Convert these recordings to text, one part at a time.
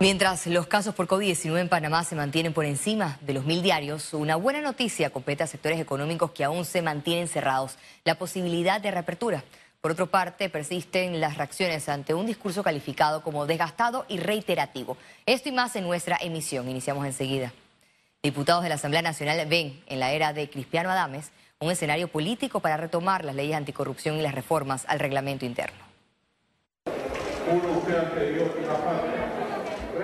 Mientras los casos por COVID-19 en Panamá se mantienen por encima de los mil diarios, una buena noticia compete a sectores económicos que aún se mantienen cerrados, la posibilidad de reapertura. Por otra parte, persisten las reacciones ante un discurso calificado como desgastado y reiterativo. Esto y más en nuestra emisión. Iniciamos enseguida. Diputados de la Asamblea Nacional ven en la era de Cristiano Adames un escenario político para retomar las leyes anticorrupción y las reformas al reglamento interno.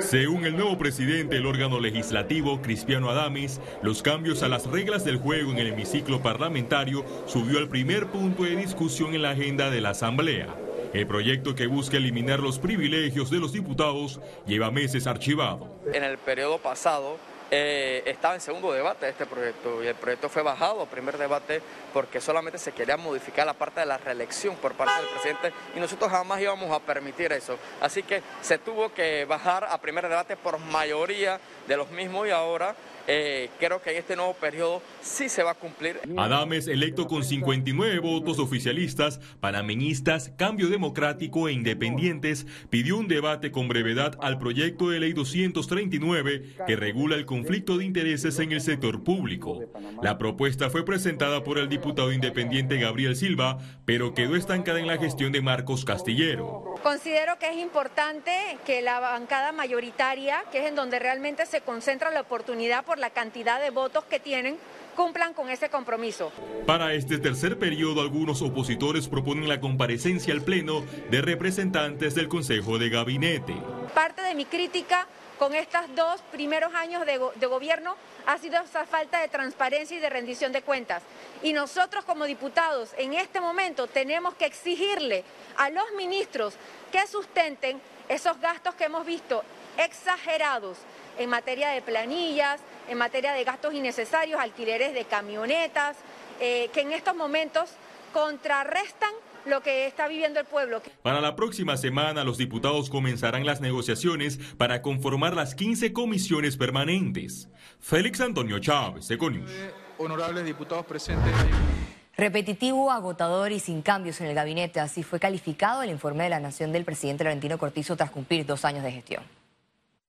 Según el nuevo presidente del órgano legislativo, Cristiano Adames, los cambios a las reglas del juego en el hemiciclo parlamentario subió al primer punto de discusión en la agenda de la Asamblea. El proyecto que busca eliminar los privilegios de los diputados lleva meses archivado. En el periodo pasado, eh, estaba en segundo debate este proyecto y el proyecto fue bajado a primer debate porque solamente se quería modificar la parte de la reelección por parte del presidente y nosotros jamás íbamos a permitir eso. Así que se tuvo que bajar a primer debate por mayoría de los mismos y ahora eh, creo que en este nuevo periodo sí se va a cumplir. Adames, electo con 59 votos oficialistas, panameñistas, Cambio Democrático e Independientes, pidió un debate con brevedad al proyecto de ley 239 que regula el conflicto de intereses en el sector público. La propuesta fue presentada por el diputado independiente Gabriel Silva, pero quedó estancada en la gestión de Marcos Castillero. Considero que es importante que la bancada mayoritaria, que es en donde realmente se concentra la oportunidad por la cantidad de votos que tienen, cumplan con ese compromiso. Para este tercer periodo, algunos opositores proponen la comparecencia al Pleno de representantes del Consejo de Gabinete. Parte de mi crítica con estos dos primeros años de, de, gobierno ha sido esa falta de transparencia y de rendición de cuentas. Y nosotros como diputados en este momento tenemos que exigirle a los ministros que sustenten esos gastos que hemos visto exagerados en materia de planillas, en materia de gastos innecesarios, alquileres de camionetas, eh, que en estos momentos contrarrestan lo que está viviendo el pueblo. Para la próxima semana, los diputados comenzarán las negociaciones para conformar las 15 comisiones permanentes. Félix Antonio Chávez, Econius. Honorables diputados presentes. Repetitivo, agotador y sin cambios en el gabinete, así fue calificado el informe de la Nación del presidente Laurentino Cortizo tras cumplir dos años de gestión.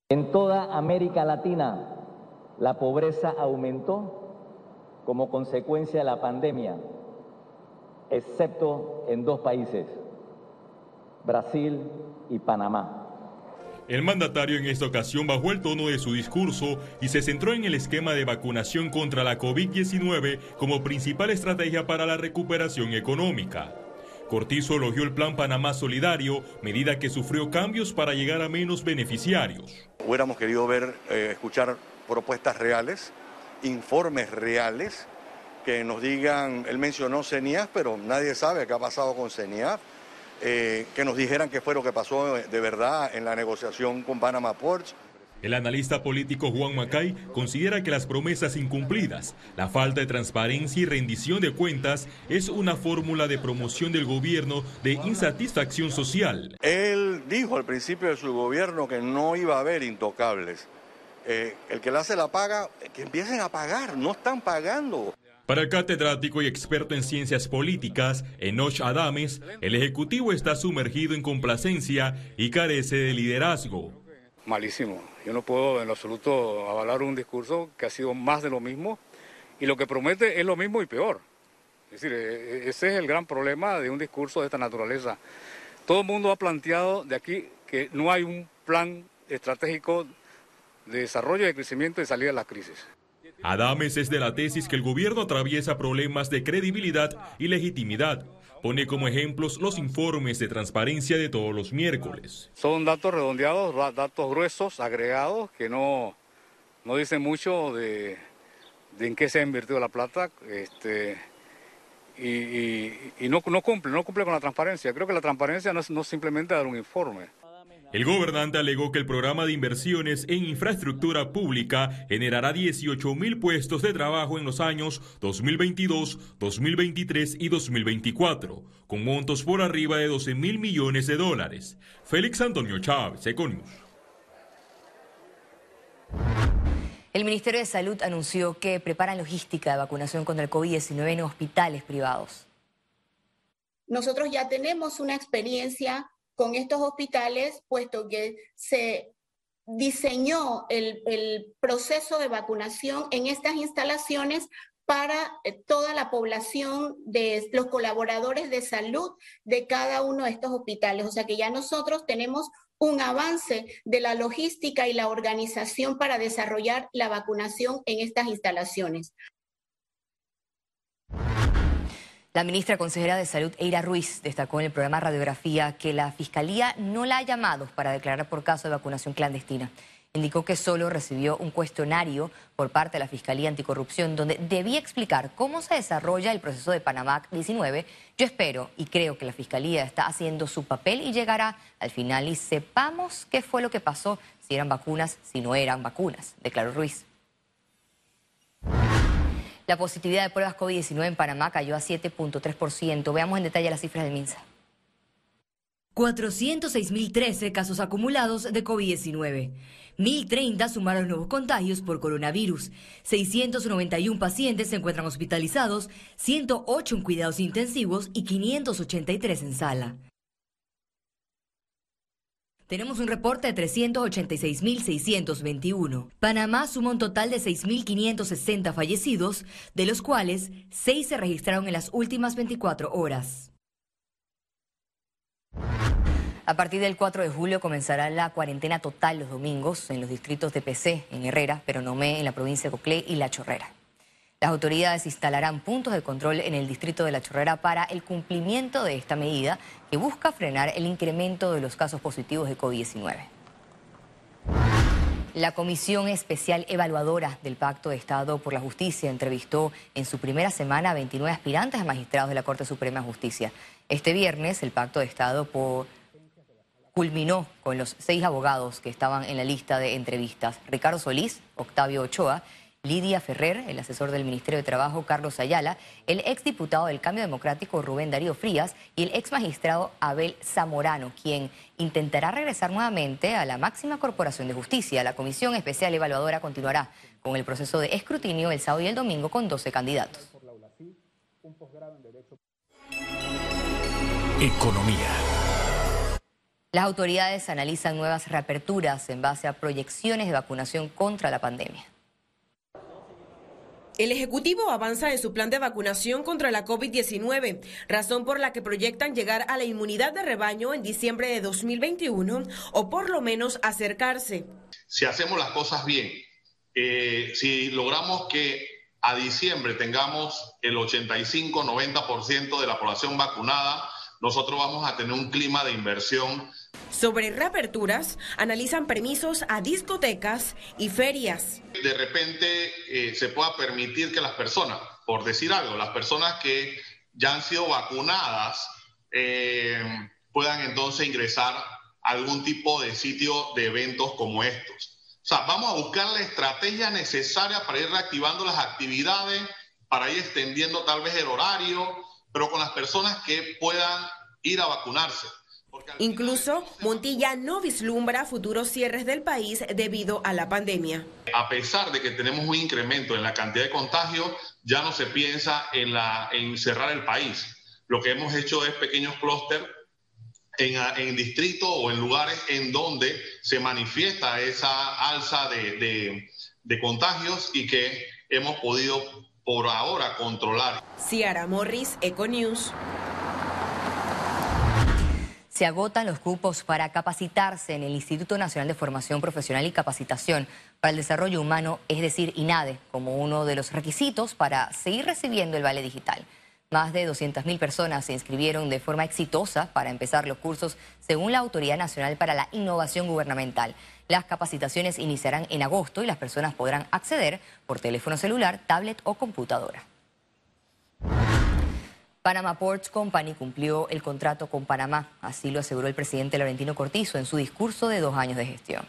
En toda América Latina, la pobreza aumentó como consecuencia de la pandemia, excepto en dos países, Brasil y Panamá. El mandatario en esta ocasión bajó el tono de su discurso y se centró en el esquema de vacunación contra la COVID-19 como principal estrategia para la recuperación económica. Cortizo elogió el Plan Panamá Solidario, medida que sufrió cambios para llegar a menos beneficiarios. Hubiéramos querido ver, eh, escuchar propuestas reales, informes reales, que nos digan, él mencionó CENIAF, pero nadie sabe qué ha pasado con CENIAF, eh, que nos dijeran qué fue lo que pasó de verdad en la negociación con Panama Ports. El analista político Juan Macay considera que las promesas incumplidas, la falta de transparencia y rendición de cuentas es una fórmula de promoción del gobierno de insatisfacción social. Él dijo al principio de su gobierno que no iba a haber intocables. Eh, el que la hace la paga, que empiecen a pagar, no están pagando. Para el catedrático y experto en ciencias políticas, Enoch Adames, el Ejecutivo está sumergido en complacencia y carece de liderazgo malísimo. Yo no puedo en lo absoluto avalar un discurso que ha sido más de lo mismo y lo que promete es lo mismo y peor. Es decir, e, e, ese es el gran problema de un discurso de esta naturaleza. Todo el mundo ha planteado de aquí que no hay un plan estratégico de desarrollo, de crecimiento y de salida de la crisis. Adames es de la tesis que el gobierno atraviesa problemas de credibilidad y legitimidad Pone como ejemplos los informes de transparencia de todos los miércoles. Son datos redondeados, datos gruesos, agregados, que no, no dicen mucho de, en qué se ha invertido la plata. Este, y, no, no, cumple, no cumple con la transparencia. Creo que la transparencia no es no simplemente dar un informe. El gobernante alegó que el programa de inversiones en infraestructura pública generará 18 mil puestos de trabajo en los años 2022, 2023 y 2024, con montos por arriba de 12 mil millones de dólares. Félix Antonio Chávez, Econius. El Ministerio de Salud anunció que preparan logística de vacunación contra el COVID-19 en hospitales privados. Nosotros ya tenemos una experiencia con estos hospitales, puesto que se diseñó el, proceso de vacunación en estas instalaciones para eh, toda la población de los colaboradores de salud de cada uno de estos hospitales. O sea que ya nosotros tenemos un avance de la logística y la organización para desarrollar la vacunación en estas instalaciones. La ministra consejera de Salud, Eira Ruiz, destacó en el programa Radiografía que la Fiscalía no la ha llamado para declarar por caso de vacunación clandestina. Indicó que solo recibió un cuestionario por parte de la Fiscalía Anticorrupción donde debía explicar cómo se desarrolla el proceso de Panamá 19. Yo espero y creo que la Fiscalía está haciendo su papel y llegará al final y sepamos qué fue lo que pasó, si eran vacunas, si no eran vacunas, declaró Ruiz. La positividad de pruebas COVID-19 en Panamá cayó a 7.3%. Veamos en detalle las cifras del MINSA. 406.013 casos acumulados de COVID-19. 1.030 sumaron nuevos contagios por coronavirus. 691 pacientes se encuentran hospitalizados, 108 en cuidados intensivos y 583 en sala. Tenemos un reporte de 386.621. Panamá suma un total de 6.560 fallecidos, de los cuales 6 se registraron en las últimas 24 horas. A partir del 4 de julio comenzará la cuarentena total los domingos en los distritos de PC, en Herrera, Peronomé, en la provincia de Coclé y La Chorrera. Las autoridades instalarán puntos de control en el distrito de La Chorrera para el cumplimiento de esta medida que busca frenar el incremento de los casos positivos de COVID-19. La Comisión Especial Evaluadora del Pacto de Estado por la Justicia entrevistó en su primera semana a 29 aspirantes a magistrados de la Corte Suprema de Justicia. Este viernes el Pacto de Estado culminó con los seis abogados que estaban en la lista de entrevistas. Ricardo Solís, Octavio Ochoa, Lidia Ferrer, el asesor del Ministerio de Trabajo Carlos Ayala, el exdiputado del Cambio Democrático Rubén Darío Frías y el ex magistrado Abel Zamorano, quien intentará regresar nuevamente a la máxima corporación de justicia. La Comisión Especial Evaluadora continuará con el proceso de escrutinio el sábado y el domingo con 12 candidatos. Economía. Las autoridades analizan nuevas reaperturas en base a proyecciones de vacunación contra la pandemia. El Ejecutivo avanza en su plan de vacunación contra la COVID-19, razón por la que proyectan llegar a la inmunidad de rebaño en diciembre de 2021 o por lo menos acercarse. Si hacemos las cosas bien, eh, si logramos que a diciembre tengamos el 85-90% de la población vacunada, nosotros vamos a tener un clima de inversión sobre reaperturas, analizan permisos a discotecas y ferias. De repente eh, se pueda permitir que las personas, por decir algo, las personas que ya han sido vacunadas eh, puedan entonces ingresar a algún tipo de sitio de eventos como estos. O sea, vamos a buscar la estrategia necesaria para ir reactivando las actividades, para ir extendiendo tal vez el horario, pero con las personas que puedan ir a vacunarse. Incluso Montilla no vislumbra futuros cierres del país debido a la pandemia. A pesar de que tenemos un incremento en la cantidad de contagios, ya no se piensa en, la, en cerrar el país. Lo que hemos hecho es pequeños clústeres en, en distritos o en lugares en donde se manifiesta esa alza de, de, de contagios y que hemos podido por ahora controlar. Ciara Morris, Econews. Se agotan los cupos para capacitarse en el Instituto Nacional de Formación Profesional y Capacitación para el Desarrollo Humano, es decir, INADE, como uno de los requisitos para seguir recibiendo el vale digital. Más de 200.000 personas se inscribieron de forma exitosa para empezar los cursos según la Autoridad Nacional para la Innovación Gubernamental. Las capacitaciones iniciarán en agosto y las personas podrán acceder por teléfono celular, tablet o computadora. Panama Ports Company cumplió el contrato con Panamá, así lo aseguró el presidente Laurentino Cortizo en su discurso de dos años de gestión.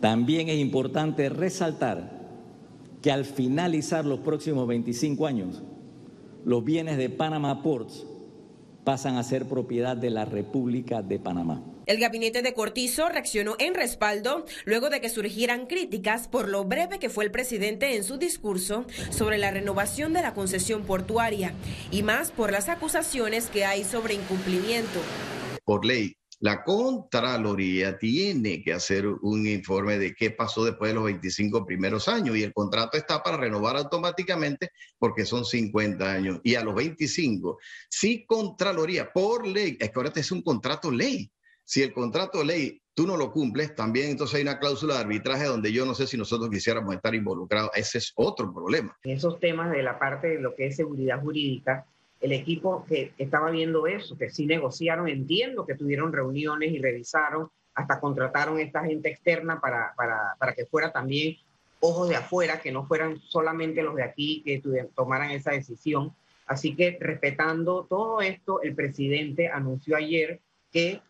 También es importante resaltar que al finalizar los próximos 25 años, los bienes de Panama Ports pasan a ser propiedad de la República de Panamá. El gabinete de Cortizo reaccionó en respaldo luego de que surgieran críticas por lo breve que fue el presidente en su discurso sobre la renovación de la concesión portuaria y más por las acusaciones que hay sobre incumplimiento. Por ley, La Contraloría tiene que hacer un informe de qué pasó después de los 25 primeros años y el contrato está para renovar automáticamente porque son 50 años. Y a los 25, si Contraloría, por ley, es que ahora es un contrato ley. Si el contrato ley tú no lo cumples, también entonces hay una cláusula de arbitraje donde yo no sé si nosotros quisiéramos estar involucrados. Ese es otro problema. Esos temas de la parte de lo que es seguridad jurídica, el equipo que estaba viendo eso, que sí negociaron, entiendo que tuvieron reuniones y revisaron, hasta contrataron esta gente externa para, para, para que fuera también ojos de afuera, que no fueran solamente los de aquí que tomaran esa decisión. Así que respetando todo esto, el presidente anunció ayer que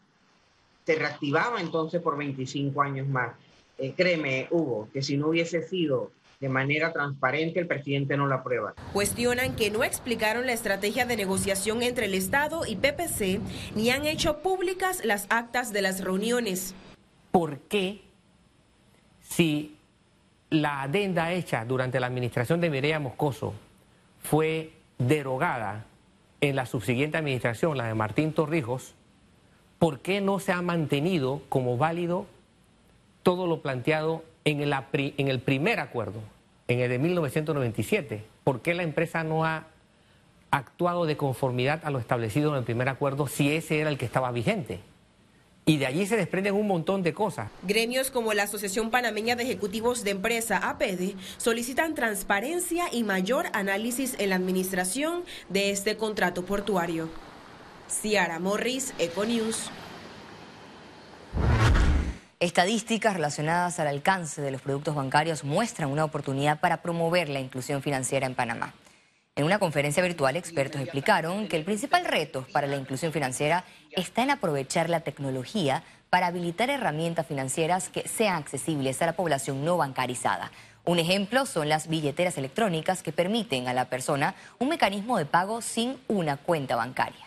se reactivaba entonces por 25 años más. Eh, créeme, Hugo, que si no hubiese sido de manera transparente, el presidente no la aprueba. Cuestionan que no explicaron la estrategia de negociación entre el Estado y PPC, ni han hecho públicas las actas de las reuniones. ¿Por qué, si la adenda hecha durante la administración de Mireya Moscoso fue derogada en la subsiguiente administración, la de Martín Torrijos, ¿por qué no se ha mantenido como válido todo lo planteado en el, en el primer acuerdo, en el de 1997? ¿Por qué la empresa no ha actuado de conformidad a lo establecido en el primer acuerdo si ese era el que estaba vigente? Y de allí se desprenden un montón de cosas. Gremios como la Asociación Panameña de Ejecutivos de Empresa, APEDE, solicitan transparencia y mayor análisis en la administración de este contrato portuario. Ciara Morris, Econews. Estadísticas relacionadas al alcance de los productos bancarios muestran una oportunidad para promover la inclusión financiera en Panamá. En una conferencia virtual, expertos explicaron que el principal reto para la inclusión financiera está en aprovechar la tecnología para habilitar herramientas financieras que sean accesibles a la población no bancarizada. Un ejemplo son las billeteras electrónicas que permiten a la persona un mecanismo de pago sin una cuenta bancaria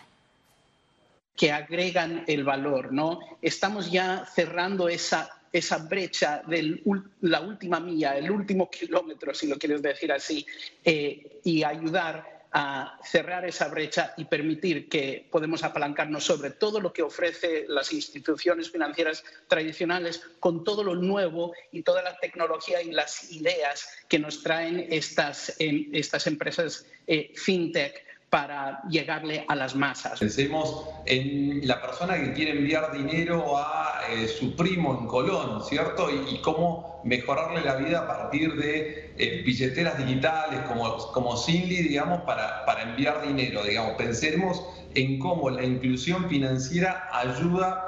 que agregan el valor, ¿no? Estamos ya cerrando esa, esa brecha de la última milla, el último kilómetro, si lo quieres decir así, eh, y ayudar a cerrar esa brecha y permitir que podemos apalancarnos sobre todo lo que ofrece las instituciones financieras tradicionales con todo lo nuevo y toda la tecnología y las ideas que nos traen estas, estas empresas eh, fintech para llegarle a las masas. Pensemos en la persona que quiere enviar dinero a eh, su primo en Colón, ¿cierto? Y, cómo mejorarle la vida a partir de eh, billeteras digitales como, como Cindy, digamos, para, para enviar dinero, digamos. Pensemos en cómo la inclusión financiera ayuda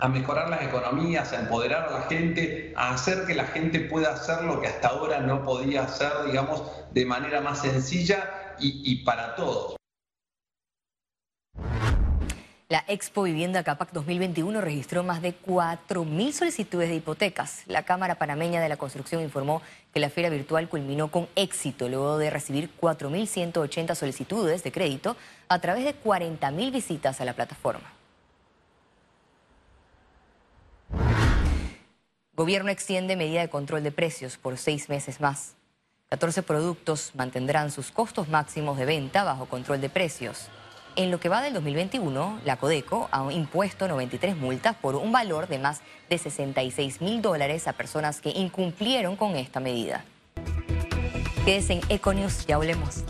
a mejorar las economías, a empoderar a la gente, a hacer que la gente pueda hacer lo que hasta ahora no podía hacer, digamos, de manera más sencilla y, para todos. La Expo Vivienda Capac 2021 registró más de 4.000 solicitudes de hipotecas. La Cámara Panameña de la Construcción informó que la feria virtual culminó con éxito luego de recibir 4.180 solicitudes de crédito a través de 40.000 visitas a la plataforma. Gobierno extiende medida de control de precios por seis meses más. 14 productos mantendrán sus costos máximos de venta bajo control de precios. En lo que va del 2021, la Codeco ha impuesto 93 multas por un valor de más de 66 mil dólares a personas que incumplieron con esta medida. Quédese en Econius, ya hablemos.